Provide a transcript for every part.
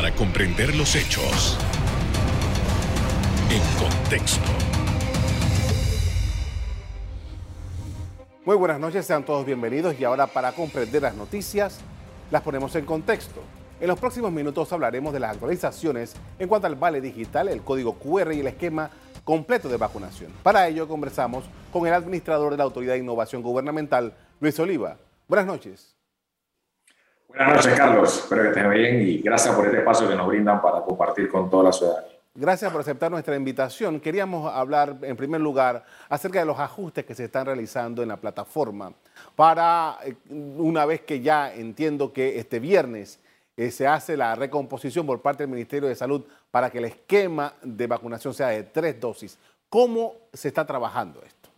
para comprender los hechos en contexto. Muy buenas noches, sean todos bienvenidos y ahora para comprender las noticias las ponemos en contexto. En los próximos minutos hablaremos de las actualizaciones en cuanto al vale digital, el código QR y el esquema completo de vacunación. Para ello conversamos con el administrador de la Autoridad de Innovación Gubernamental, Luis Oliva. Buenas noches. Buenas noches, Carlos. Espero que estén bien y gracias por este espacio que nos brindan para compartir con toda la ciudadanía. Gracias por aceptar nuestra invitación. Queríamos hablar, en primer lugar, acerca de los ajustes que se están realizando en la plataforma para, eh, una vez que ya entiendo que este viernes eh, se hace la recomposición por parte del Ministerio de Salud para que el esquema de vacunación sea de tres dosis. ¿Cómo se está trabajando esto?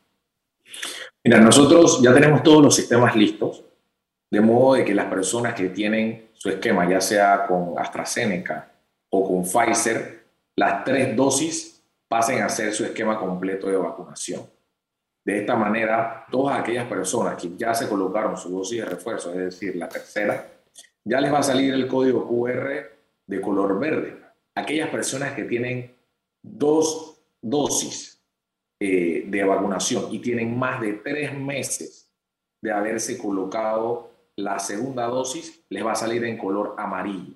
Mira, nosotros ya tenemos todos los sistemas listos de modo de que las personas que tienen su esquema, ya sea con AstraZeneca o con Pfizer, las tres dosis pasen a ser su esquema completo de vacunación. De esta manera, todas aquellas personas que ya se colocaron su dosis de refuerzo, es decir, la tercera, ya les va a salir el código QR de color verde. Aquellas personas que tienen dos dosis eh, de vacunación y tienen más de tres meses de haberse colocado la segunda dosis les va a salir en color amarillo.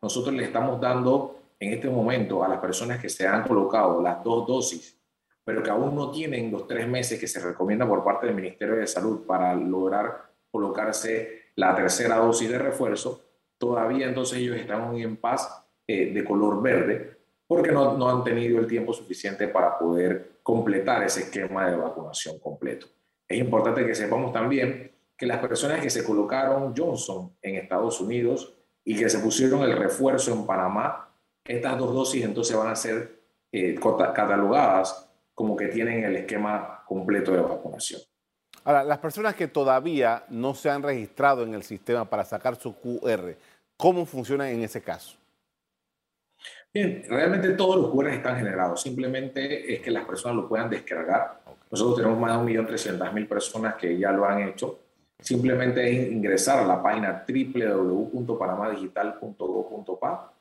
Nosotros le estamos dando en este momento a las personas que se han colocado las dos dosis, pero que aún no tienen los tres meses que se recomienda por parte del Ministerio de Salud para lograr colocarse la tercera dosis de refuerzo, todavía entonces ellos están en paz eh, de color verde porque no, no han tenido el tiempo suficiente para poder completar ese esquema de vacunación completo. Es importante que sepamos también que las personas que se colocaron Johnson en Estados Unidos y que se pusieron el refuerzo en Panamá, estas dos dosis entonces van a ser eh, catalogadas como que tienen el esquema completo de vacunación. Ahora, las personas que todavía no se han registrado en el sistema para sacar su QR, ¿cómo funciona en ese caso? Bien, realmente todos los QR están generados, simplemente es que las personas lo puedan descargar. Nosotros tenemos más de 1.300.000 personas que ya lo han hecho Simplemente es ingresar a la página www.panamadigital.gov.pa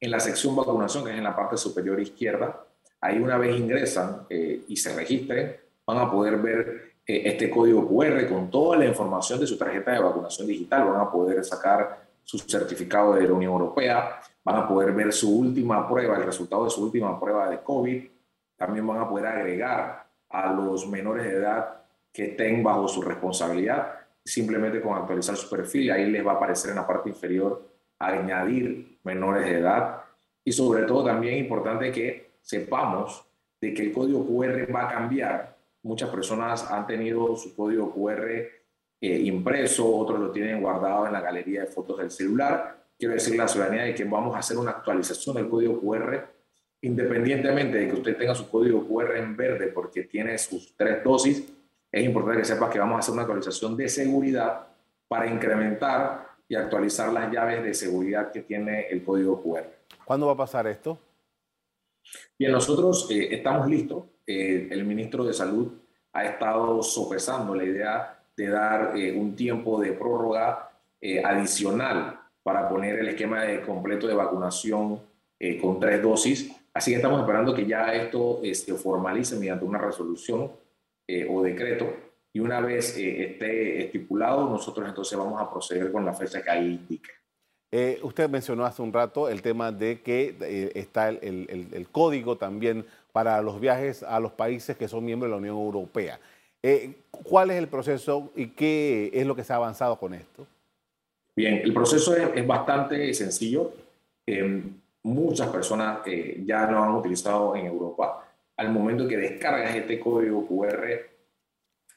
en la sección vacunación, que es en la parte superior izquierda. Ahí una vez ingresan eh, y se registren, van a poder ver eh, este código QR con toda la información de su tarjeta de vacunación digital. Van a poder sacar su certificado de la Unión Europea, van a poder ver su última prueba, el resultado de su última prueba de COVID. También van a poder agregar a los menores de edad que estén bajo su responsabilidad simplemente con actualizar su perfil, ahí les va a aparecer en la parte inferior añadir menores de edad y sobre todo también importante que sepamos de que el código QR va a cambiar. Muchas personas han tenido su código QR eh, impreso, otros lo tienen guardado en la galería de fotos del celular. Quiero decirle a la ciudadanía de que vamos a hacer una actualización del código QR independientemente de que usted tenga su código QR en verde porque tiene sus tres dosis, es importante que sepas que vamos a hacer una actualización de seguridad para incrementar y actualizar las llaves de seguridad que tiene el código QR. ¿Cuándo va a pasar esto? Bien, nosotros eh, estamos listos. Eh, el ministro de Salud ha estado sopesando la idea de dar eh, un tiempo de prórroga adicional para poner el esquema de completo de vacunación con tres dosis. Así que estamos esperando que ya esto se formalice mediante una resolución eh, o decreto y una vez eh, esté estipulado, nosotros entonces vamos a proceder con la fecha que ahí indique. Eh, usted mencionó hace un rato el tema de que está el, el, código también para los viajes a los países que son miembros de la Unión Europea. ¿Cuál es el proceso y qué es lo que se ha avanzado con esto? Bien, el proceso es, es bastante sencillo. muchas personas ya lo han utilizado en Europa al momento que descargas este código QR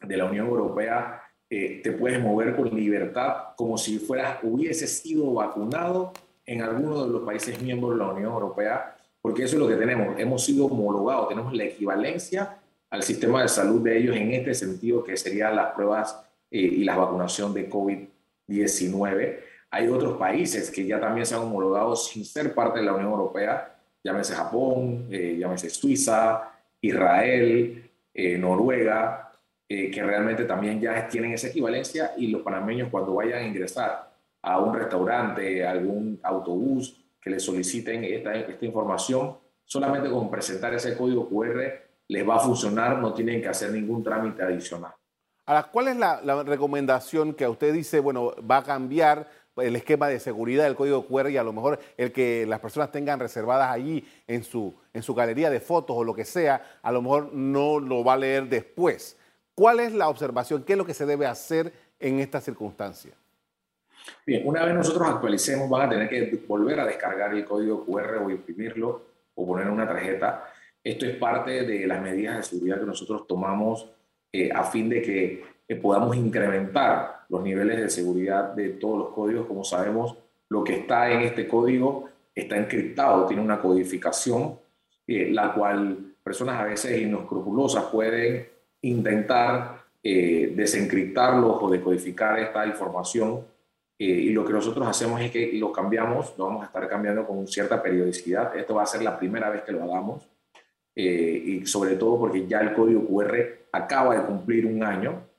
de la Unión Europea, eh, te puedes mover con libertad como si fueras, hubieses sido vacunado en alguno de los países miembros de la Unión Europea, porque eso es lo que tenemos. Hemos sido homologados, tenemos la equivalencia al sistema de salud de ellos en este sentido, que serían las pruebas eh, y la vacunación de COVID-19. Hay otros países que ya también se han homologado sin ser parte de la Unión Europea, llámese Japón, eh, llámese Suiza, Israel, eh, Noruega, eh, que realmente también ya tienen esa equivalencia y los panameños cuando vayan a ingresar a un restaurante, a algún autobús que le soliciten esta, esta información, solamente con presentar ese código QR les va a funcionar, no tienen que hacer ningún trámite adicional. Ahora, ¿cuál es la, recomendación que usted dice, bueno, va a cambiar el esquema de seguridad del código QR y a lo mejor el que las personas tengan reservadas allí en su, en su galería de fotos o lo que sea, a lo mejor no lo va a leer después. ¿Cuál es la observación? ¿Qué es lo que se debe hacer en esta circunstancia? Bien, una vez nosotros actualicemos, van a tener que volver a descargar el código QR o imprimirlo o poner una tarjeta. Esto es parte de las medidas de seguridad que nosotros tomamos eh, a fin de que eh, podamos incrementar los niveles de seguridad de todos los códigos. Como sabemos, lo que está en este código está encriptado, tiene una codificación, eh, la cual personas a veces inescrupulosas pueden intentar eh, desencriptarlos o decodificar esta información. y lo que nosotros hacemos es que lo cambiamos, lo vamos a estar cambiando con cierta periodicidad. Esto va a ser la primera vez que lo hagamos. y sobre todo porque ya el código QR acaba de cumplir un año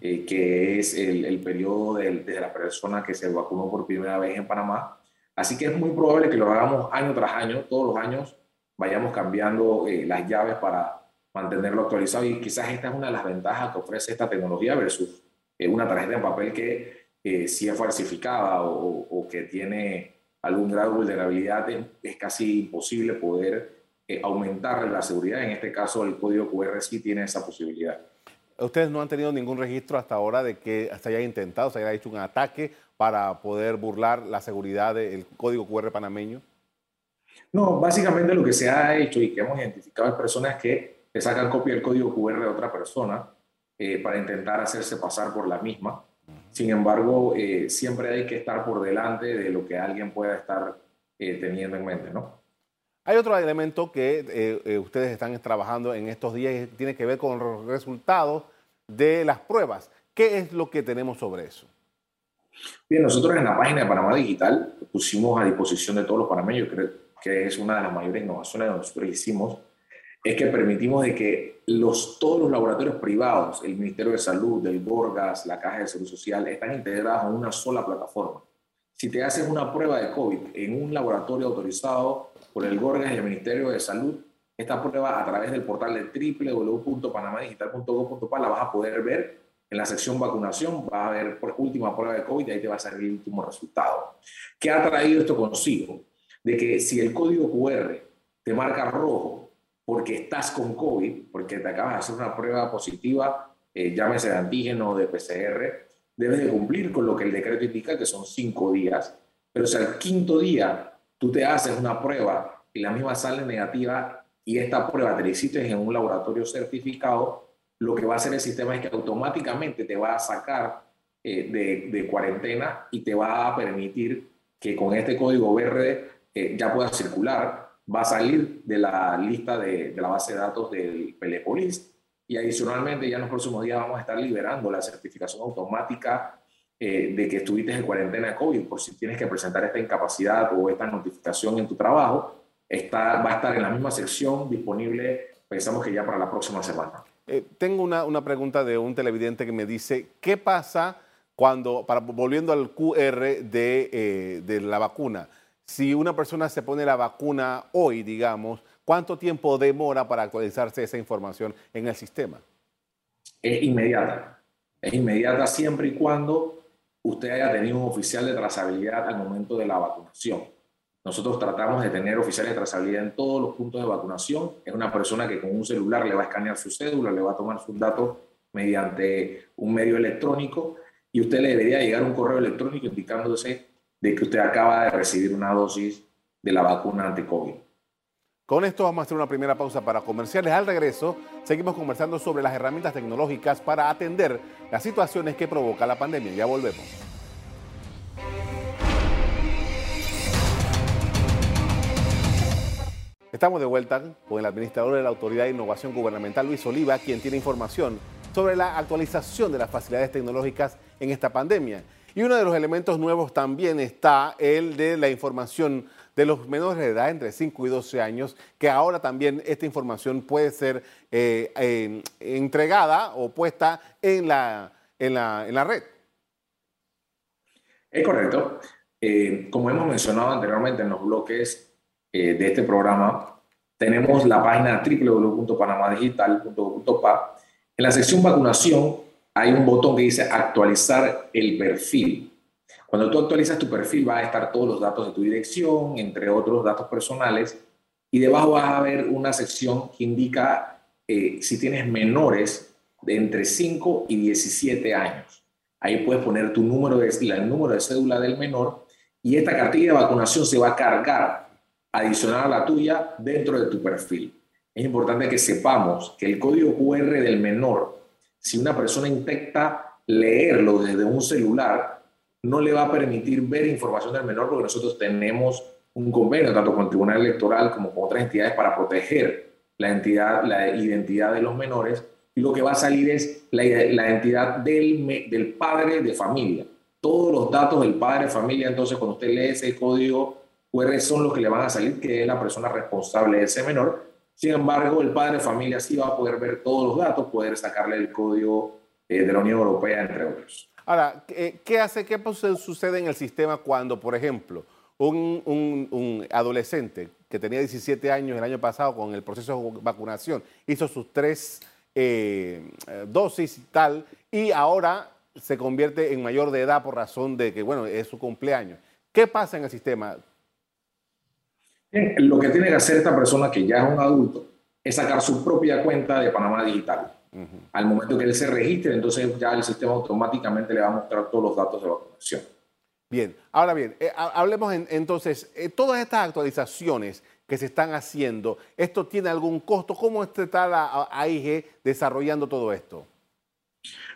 eh, que es el, periodo de, la persona que se vacunó por primera vez en Panamá. Así que es muy probable que lo hagamos año tras año, todos los años vayamos cambiando eh, las llaves para mantenerlo actualizado y quizás esta es una de las ventajas que ofrece esta tecnología versus eh, una tarjeta en papel que eh, si es falsificada o, o, que tiene algún grado de vulnerabilidad es, casi imposible poder aumentar la seguridad. En este caso el código QR sí tiene esa posibilidad. Ustedes no han tenido ningún registro hasta ahora de que se haya intentado, se haya hecho un ataque para poder burlar la seguridad del código QR panameño. No, básicamente lo que se ha hecho y que hemos identificado es personas que le sacan copia del código QR de otra persona eh, para intentar hacerse pasar por la misma. Sin embargo, eh, siempre hay que estar por delante de lo que alguien pueda estar eh, teniendo en mente, ¿no? Hay otro elemento que eh, eh, ustedes están trabajando en estos días y tiene que ver con los resultados de las pruebas. ¿Qué es lo que tenemos sobre eso? Bien, nosotros en la página de Panamá Digital pusimos a disposición de todos los panameños, creo que es una de las mayores innovaciones que nosotros hicimos, es que permitimos de que los, todos los laboratorios privados, el Ministerio de Salud, el Borgas, la Caja de Salud Social, están integrados en una sola plataforma. Si te haces una prueba de COVID en un laboratorio autorizado por el Gorgas y el Ministerio de Salud, esta prueba a través del portal de www.panamadigital.gov.pa la vas a poder ver en la sección vacunación, vas a ver por última prueba de COVID y ahí te va a salir el último resultado. ¿Qué ha traído esto consigo? De que si el código QR te marca rojo porque estás con COVID, porque te acabas de hacer una prueba positiva, eh, llámese de antígeno o de PCR, debes de cumplir con lo que el decreto indica, que son cinco días. Pero si al quinto día tú te haces una prueba y la misma sale negativa y esta prueba te la hiciste en un laboratorio certificado, lo que va a hacer el sistema es que automáticamente te va a sacar eh, de, de, cuarentena y te va a permitir que con este código verde eh, ya puedas circular, va a salir de la lista de, la base de datos del Pelepolis y adicionalmente ya en los próximos días vamos a estar liberando la certificación automática eh, de que estuviste en cuarentena COVID, por si tienes que presentar esta incapacidad o esta notificación en tu trabajo, está, va a estar en la misma sección disponible, pensamos que ya para la próxima semana. Eh, tengo una, una, pregunta de un televidente que me dice, ¿qué pasa cuando, para, volviendo al QR de, eh, de la vacuna, si una persona se pone la vacuna hoy, digamos, ¿cuánto tiempo demora para actualizarse esa información en el sistema? Es inmediata. Es inmediata siempre y cuando usted haya tenido un oficial de trazabilidad al momento de la vacunación. Nosotros tratamos de tener oficiales de trazabilidad en todos los puntos de vacunación. Es una persona que con un celular le va a escanear su cédula, le va a tomar sus datos mediante un medio electrónico y usted le debería llegar un correo electrónico indicándose de que usted acaba de recibir una dosis de la vacuna anti-COVID. Con esto vamos a hacer una primera pausa para comerciales. Al regreso, seguimos conversando sobre las herramientas tecnológicas para atender las situaciones que provoca la pandemia. Ya volvemos. Estamos de vuelta con el administrador de la Autoridad de Innovación Gubernamental, Luis Oliva, quien tiene información sobre la actualización de las facilidades tecnológicas en esta pandemia. Y uno de los elementos nuevos también está el de la información de los menores de edad entre 5 y 12 años, que ahora también esta información puede ser eh, entregada o puesta en la, en, la, en la red. Es correcto. eh, como hemos mencionado anteriormente en los bloques eh, de este programa, tenemos la página www.panamadigital.pa. En la sección vacunación hay un botón que dice actualizar el perfil. Cuando tú actualizas tu perfil va a estar todos los datos de tu dirección, entre otros datos personales, y debajo vas a ver una sección que indica eh, si tienes menores de entre 5 y 17 años. Ahí puedes poner tu número de, el número de cédula del menor y esta cartilla de vacunación se va a cargar adicional a la tuya dentro de tu perfil. Es importante que sepamos que el código QR del menor, si una persona intenta leerlo desde un celular, no le va a permitir ver información del menor porque nosotros tenemos un convenio tanto con el Tribunal Electoral como con otras entidades para proteger la, entidad, la identidad de los menores y lo que va a salir es la, la identidad del, del padre de familia. Todos los datos del padre de familia, entonces cuando usted lee ese código QR son los que le van a salir, que es la persona responsable de ese menor. Sin embargo, el padre de familia sí va a poder ver todos los datos, poder sacarle el código eh, de la Unión Europea, entre otros. Ahora, ¿qué hace, qué sucede en el sistema cuando, por ejemplo, un, adolescente que tenía 17 años el año pasado con el proceso de vacunación hizo sus tres eh, dosis y tal, y ahora se convierte en mayor de edad por razón de que, bueno, es su cumpleaños. ¿Qué pasa en el sistema? Lo que tiene que hacer esta persona que ya es un adulto es sacar su propia cuenta de Panamá Digital. Al momento que él se registre, entonces ya el sistema automáticamente le va a mostrar todos los datos de vacunación. Bien, ahora bien, eh, hablemos entonces, eh, todas estas actualizaciones que se están haciendo, ¿esto tiene algún costo? ¿Cómo está la AIG desarrollando todo esto?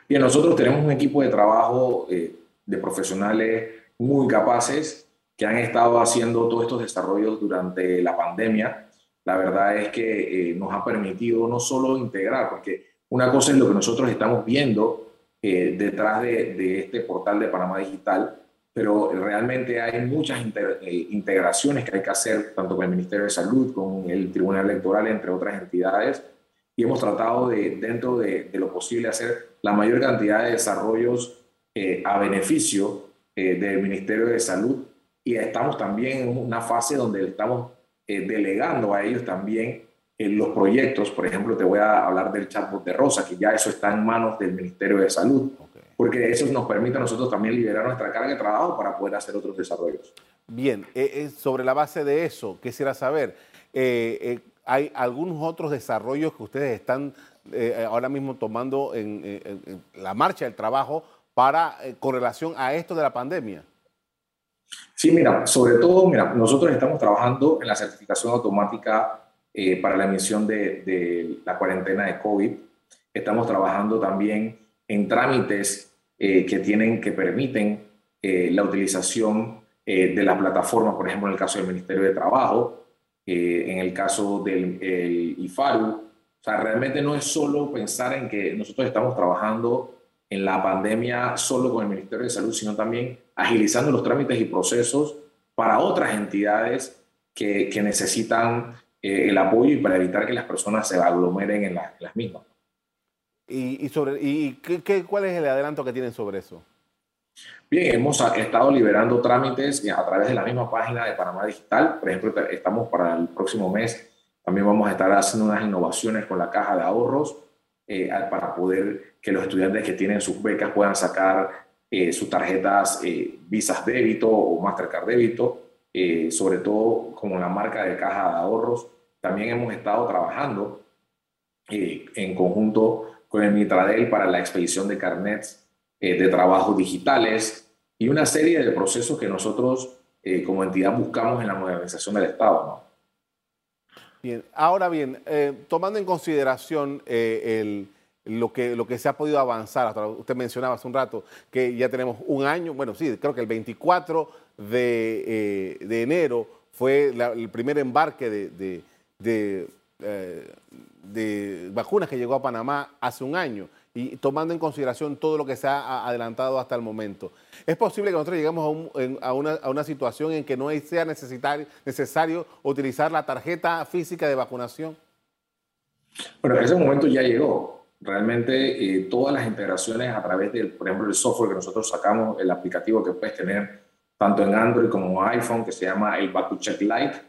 Bien, nosotros tenemos un equipo de trabajo eh, de profesionales muy capaces que han estado haciendo todos estos desarrollos durante la pandemia. La verdad es que nos ha permitido no solo integrar, porque una cosa es lo que nosotros estamos viendo detrás de, este portal de Panamá Digital, pero realmente hay muchas eh, integraciones que hay que hacer, tanto con el Ministerio de Salud, con el Tribunal Electoral, entre otras entidades, y hemos tratado de, dentro de, lo posible, hacer la mayor cantidad de desarrollos eh, a beneficio eh, del Ministerio de Salud, y estamos también en una fase donde estamos delegando a ellos también los proyectos, por ejemplo, te voy a hablar del chatbot de Rosa, que ya eso está en manos del Ministerio de Salud porque eso nos permite a nosotros también liberar nuestra carga de trabajo para poder hacer otros desarrollos. Bien, eh, eh, sobre la base de eso, quisiera saber, eh, ¿hay algunos otros desarrollos que ustedes están ahora mismo tomando en, la marcha del trabajo para con relación a esto de la pandemia? Sí, mira, sobre todo, mira, nosotros estamos trabajando en la certificación automática para la emisión de, de la cuarentena de COVID. Estamos trabajando también en trámites eh, que tienen, que permiten eh, la utilización eh, de la plataforma, por ejemplo, en el caso del Ministerio de Trabajo, en el caso del IFARU. O sea, realmente no es solo pensar en que nosotros estamos trabajando en la pandemia solo con el Ministerio de Salud, sino también agilizando los trámites y procesos para otras entidades que, que necesitan el apoyo y para evitar que las personas se aglomeren en las mismas. ¿Y, sobre, y qué, cuál es el adelanto que tienen sobre eso? Bien, hemos estado liberando trámites a través de la misma página de Panamá Digital. Por ejemplo, estamos para el próximo mes, también vamos a estar haciendo unas innovaciones con la caja de ahorros eh, para poder que los estudiantes que tienen sus becas puedan sacar eh, sus tarjetas eh, Visas débito o Mastercard débito, sobre todo como la marca de caja de ahorros. También hemos estado trabajando en conjunto con el Mitradel para la expedición de carnets eh, de trabajo digitales y una serie de procesos que nosotros eh, como entidad buscamos en la modernización del Estado. Bien, ahora bien, eh, tomando en consideración el, lo, que, lo que se ha podido avanzar, usted mencionaba hace un rato que ya tenemos un año, bueno, sí, creo que el 24 de, enero fue el primer embarque de, de de vacunas que llegó a Panamá hace un año y tomando en consideración todo lo que se ha adelantado hasta el momento. ¿Es posible que nosotros lleguemos a, una, situación en que no sea necesario utilizar la tarjeta física de vacunación? Bueno, ese momento ya llegó. Realmente eh, todas las integraciones a través del, por ejemplo, el software que nosotros sacamos, el aplicativo que puedes tener tanto en Android como iPhone, que se llama el BakuCheck Lite.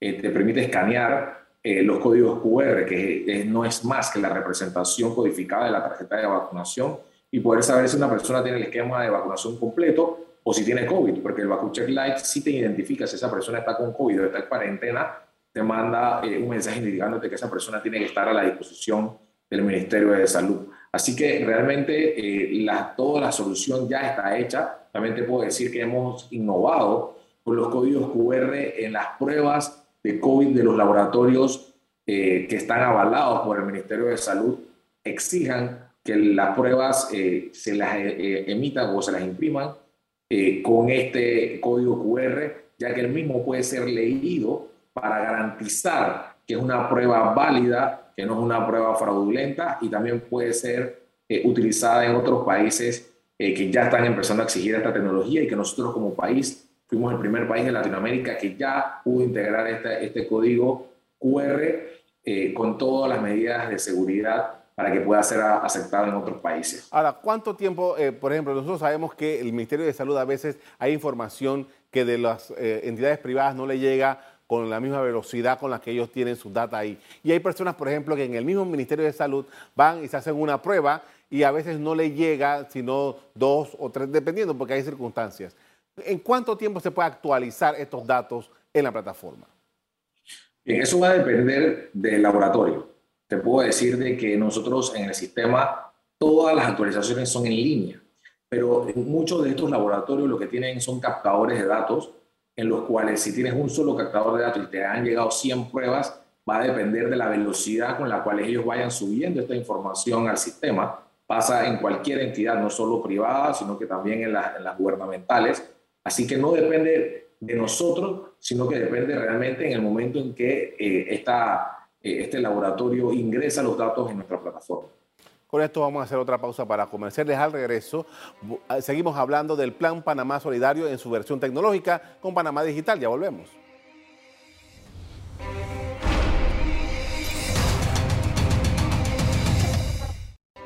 Eh, te permite escanear eh, los códigos QR, que no es más que la representación codificada de la tarjeta de vacunación, y poder saber si una persona tiene el esquema de vacunación completo o si tiene COVID, porque el BakuCheck Lite sí te identifica si esa persona está con COVID o está en cuarentena, te manda eh, un mensaje indicándote que esa persona tiene que estar a la disposición del Ministerio de Salud. Así que realmente eh, toda la solución ya está hecha. También te puedo decir que hemos innovado con los códigos QR en las pruebas de COVID de los laboratorios eh, que están avalados por el Ministerio de Salud exijan que las pruebas se las emitan o se las impriman con este código QR, ya que el mismo puede ser leído para garantizar que es una prueba válida, que no es una prueba fraudulenta y también puede ser eh, utilizada en otros países eh, que ya están empezando a exigir esta tecnología y que nosotros como país fuimos el primer país de Latinoamérica que ya pudo integrar este, este código QR eh, con todas las medidas de seguridad para que pueda ser aceptado en otros países. Ahora, ¿cuánto tiempo, por ejemplo, nosotros sabemos que el Ministerio de Salud a veces hay información que de las entidades privadas no le llega con la misma velocidad con la que ellos tienen sus datos ahí. Y hay personas, por ejemplo, que en el mismo Ministerio de Salud van y se hacen una prueba y a veces no le llega sino dos o tres, dependiendo, porque hay circunstancias. ¿En cuánto tiempo se puede actualizar estos datos en la plataforma? Bien, eso va a depender del laboratorio. Te puedo decir de que nosotros en el sistema todas las actualizaciones son en línea, pero muchos de estos laboratorios lo que tienen son captadores de datos en los cuales si tienes un solo captador de datos y te han llegado 100 pruebas, va a depender de la velocidad con la cual ellos vayan subiendo esta información al sistema. Pasa en cualquier entidad, no solo privada, sino que también en, las gubernamentales. Así que no depende de nosotros, sino que depende realmente en el momento en que eh, eh, este laboratorio ingresa los datos en nuestra plataforma. Con esto vamos a hacer otra pausa para comerciales. Al regreso, ah, seguimos hablando del Plan Panamá Solidario en su versión tecnológica con Panamá Digital. Ya volvemos.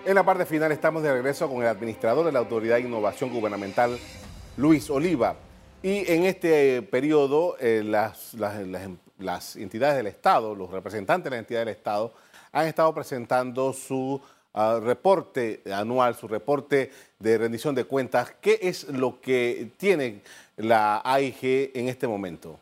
En la parte final estamos de regreso con el administrador de la Autoridad de Innovación Gubernamental, Luis Oliva. Y en este periodo, eh, las, las entidades del Estado, los representantes de la entidad del Estado, han estado presentando su reporte anual, su reporte de rendición de cuentas. ¿Qué es lo que tiene la AIG en este momento?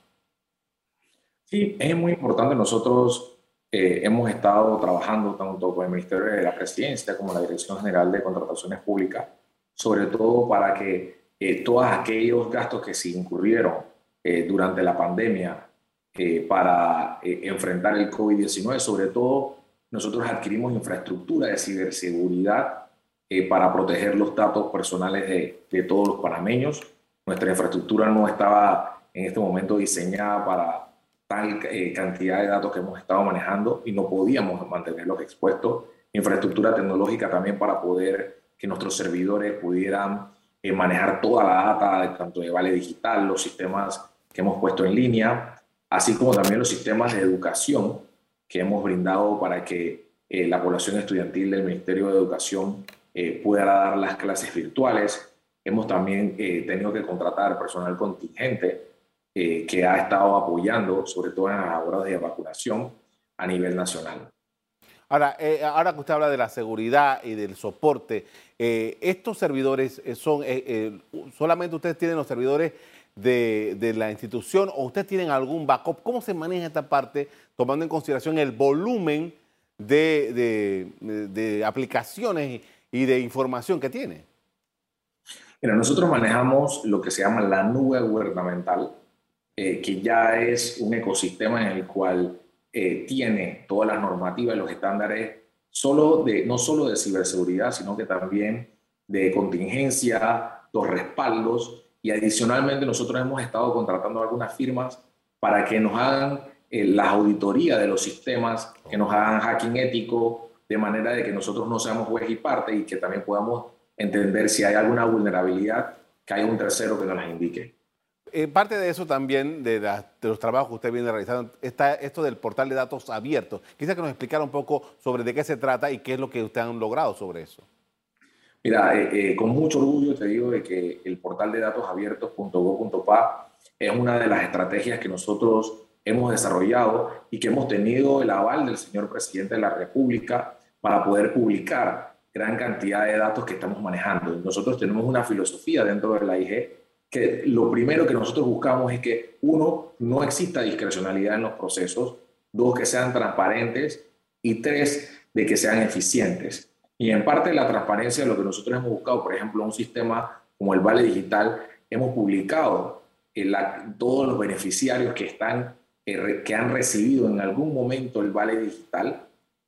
Sí, es muy importante. Nosotros eh, hemos estado trabajando tanto con el Ministerio de la Presidencia como la Dirección General de Contrataciones Públicas, sobre todo para que eh, todos aquellos gastos que se incurrieron eh, durante la pandemia para enfrentar el COVID-19, sobre todo nosotros adquirimos infraestructura de ciberseguridad eh, para proteger los datos personales de, todos los panameños. Nuestra infraestructura no estaba en este momento diseñada para tal eh, cantidad de datos que hemos estado manejando y no podíamos mantenerlos expuestos. Infraestructura tecnológica también para poder que nuestros servidores pudieran eh, manejar toda la data, tanto de Vale Digital, los sistemas que hemos puesto en línea, así como también los sistemas de educación que hemos brindado para que eh, la población estudiantil del Ministerio de Educación eh, pueda dar las clases virtuales. Hemos también eh, tenido que contratar personal contingente que ha estado apoyando, sobre todo en las horas de vacunación a nivel nacional. Ahora, ahora que usted habla de la seguridad y del soporte, estos servidores son, solamente ustedes tienen los servidores de, la institución o ustedes tienen algún backup? ¿Cómo se maneja esta parte tomando en consideración el volumen de, aplicaciones y de información que tiene? Mira, nosotros manejamos lo que se llama la nube gubernamental, eh, que ya es un ecosistema en el cual eh, tiene todas las normativas y los estándares, solo de, no solo de ciberseguridad, sino que también de contingencia, los respaldos y adicionalmente nosotros hemos estado contratando algunas firmas para que nos hagan eh, la auditoría de los sistemas, que nos hagan hacking ético, de manera de que nosotros no seamos juez y parte y que también podamos entender si hay alguna vulnerabilidad, que haya un tercero que nos las indique. Eh, parte de eso también, de, los trabajos que usted viene realizando, está esto del portal de datos abiertos. Quisiera que nos explicara un poco sobre de qué se trata y qué es lo que ustedes han logrado sobre eso. Mira, eh, eh, con mucho orgullo te digo de que el portal de datos abiertos.go.pa es una de las estrategias que nosotros hemos desarrollado y que hemos tenido el aval del señor presidente de la República para poder publicar gran cantidad de datos que estamos manejando. Nosotros tenemos una filosofía dentro de la IG que lo primero que nosotros buscamos es que, uno, no exista discrecionalidad en los procesos, dos, que sean transparentes y tres, de que sean eficientes. Y en parte de la transparencia, lo que nosotros hemos buscado, por ejemplo, un sistema como el Vale Digital, hemos publicado todos los beneficiarios que, están, eh, que han recibido en algún momento el Vale Digital,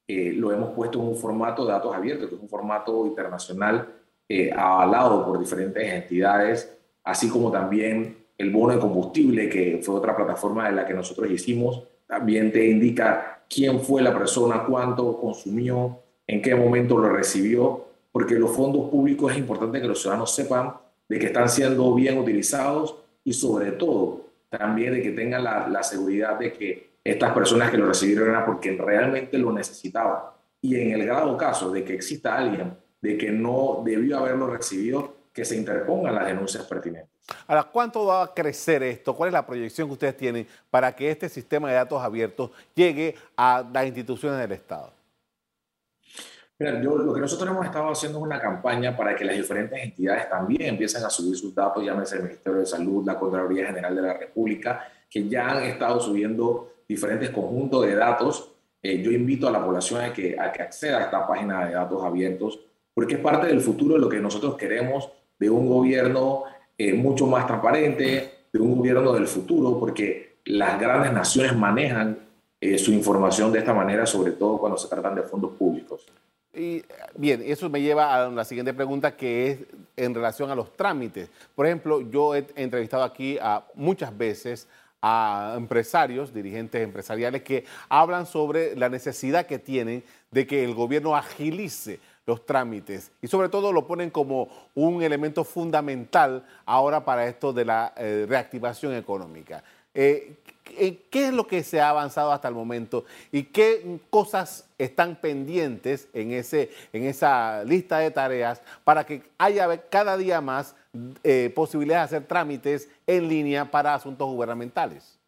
eh, lo hemos puesto en un formato de datos abiertos, que es un formato internacional eh, avalado por diferentes entidades, así como también el bono de combustible, que fue otra plataforma de la que nosotros hicimos, también te indica quién fue la persona, cuánto consumió, en qué momento lo recibió, porque los fondos públicos es importante que los ciudadanos sepan de que están siendo bien utilizados y sobre todo también de que tengan la, seguridad de que estas personas que lo recibieron era porque realmente lo necesitaban. Y en el grado caso de que exista alguien de que no debió haberlo recibido, que se interpongan las denuncias pertinentes. Ahora, ¿cuánto va a crecer esto? ¿Cuál es la proyección que ustedes tienen para que este sistema de datos abiertos llegue a las instituciones del Estado? Mira, yo, lo que nosotros hemos estado haciendo es una campaña para que las diferentes entidades también empiecen a subir sus datos, llámese el Ministerio de Salud, la Contraloría General de la República, que ya han estado subiendo diferentes conjuntos de datos. Eh, yo invito a la población a que, a que acceda a esta página de datos abiertos, porque es parte del futuro de lo que nosotros queremos de un gobierno eh, mucho más transparente, de un gobierno del futuro, porque las grandes naciones manejan eh, su información de esta manera, sobre todo cuando se tratan de fondos públicos. Y bien, eso me lleva a la siguiente pregunta que es en relación a los trámites. Por ejemplo, yo he entrevistado aquí a, muchas veces a empresarios, dirigentes empresariales que hablan sobre la necesidad que tienen de que el gobierno agilice los trámites y sobre todo lo ponen como un elemento fundamental ahora para esto de la eh, reactivación económica. Eh, ¿Qué es lo que se ha avanzado hasta el momento y qué cosas están pendientes en, ese, en esa lista de tareas para que haya cada día más eh, posibilidades de hacer trámites en línea para asuntos gubernamentales?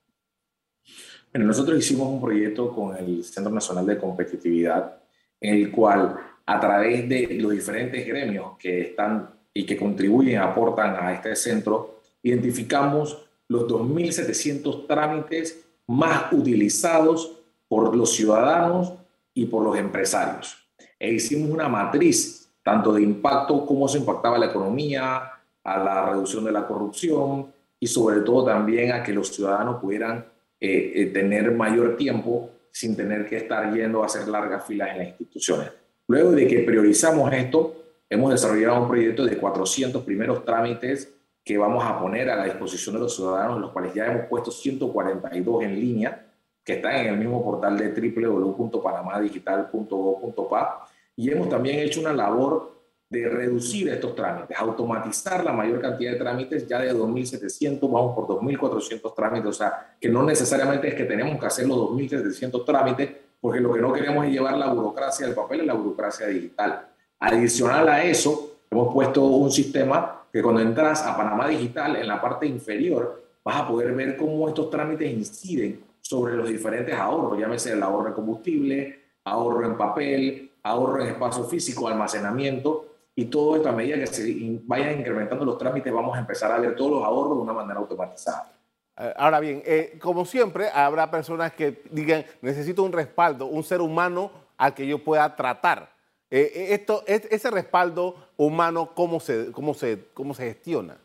Bueno, nosotros hicimos un proyecto con el Centro Nacional de Competitividad en el cual a través de los diferentes gremios que están y que contribuyen, aportan a este centro, identificamos los 2.700 trámites más utilizados por los ciudadanos y por los empresarios. E hicimos una matriz tanto de impacto, cómo se impactaba la economía, a la reducción de la corrupción y sobre todo también a que los ciudadanos pudieran eh, eh, tener mayor tiempo sin tener que estar yendo a hacer largas filas en las instituciones. Luego de que priorizamos esto, hemos desarrollado un proyecto de 400 primeros trámites que vamos a poner a la disposición de los ciudadanos, los cuales ya hemos puesto 142 en línea, que están en el mismo portal de www.panamadigital.gov.pa. Y hemos también hecho una labor de reducir estos trámites, automatizar la mayor cantidad de trámites, ya de 2.700 vamos por 2.400 trámites, o sea, que no necesariamente es que tenemos que hacer los 2.700 trámites, porque lo que no queremos es llevar la burocracia del papel a la burocracia digital. Adicional a eso, hemos puesto un sistema que cuando entras a Panamá Digital, en la parte inferior, vas a poder ver cómo estos trámites inciden sobre los diferentes ahorros, llámese el ahorro de combustible, ahorro en papel, ahorro en espacio físico, almacenamiento, y todo esto a medida que se vayan incrementando los trámites, vamos a empezar a ver todos los ahorros de una manera automatizada. Eh, ahora bien, eh, como siempre, habrá personas que digan, necesito un respaldo, un ser humano al que yo pueda tratar. Eh, esto, ese respaldo humano, ¿cómo se, cómo, se, ¿cómo se gestiona?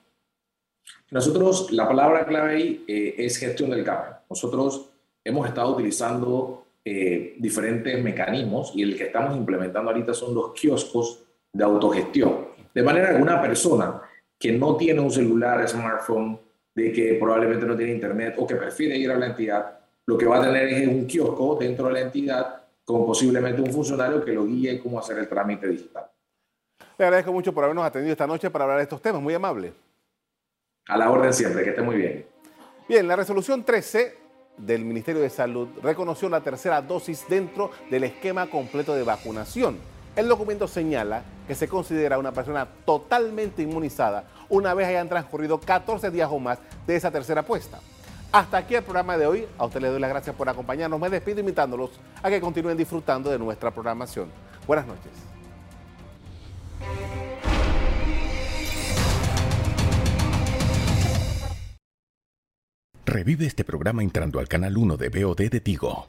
Nosotros, la palabra clave ahí es gestión del cambio. Nosotros hemos estado utilizando diferentes mecanismos y el que estamos implementando ahorita son los kioscos de autogestión. De manera que una persona que no tiene un celular, smartphone, de que probablemente no tiene internet o que prefiere ir a la entidad, lo que va a tener es un kiosco dentro de la entidad con posiblemente un funcionario que lo guíe cómo hacer el trámite digital. Le agradezco mucho por habernos atendido esta noche para hablar de estos temas, muy amable. A la orden siempre, que esté muy bien. Bien, la resolución 13 del Ministerio de Salud reconoció la tercera dosis dentro del esquema completo de vacunación. El documento señala que se considera una persona totalmente inmunizada una vez hayan transcurrido 14 días o más de esa tercera apuesta. Hasta aquí el programa de hoy. A usted le doy las gracias por acompañarnos. Me despido invitándolos a que continúen disfrutando de nuestra programación. Buenas noches. Revive este programa entrando al canal 1 de BOD de Tigo.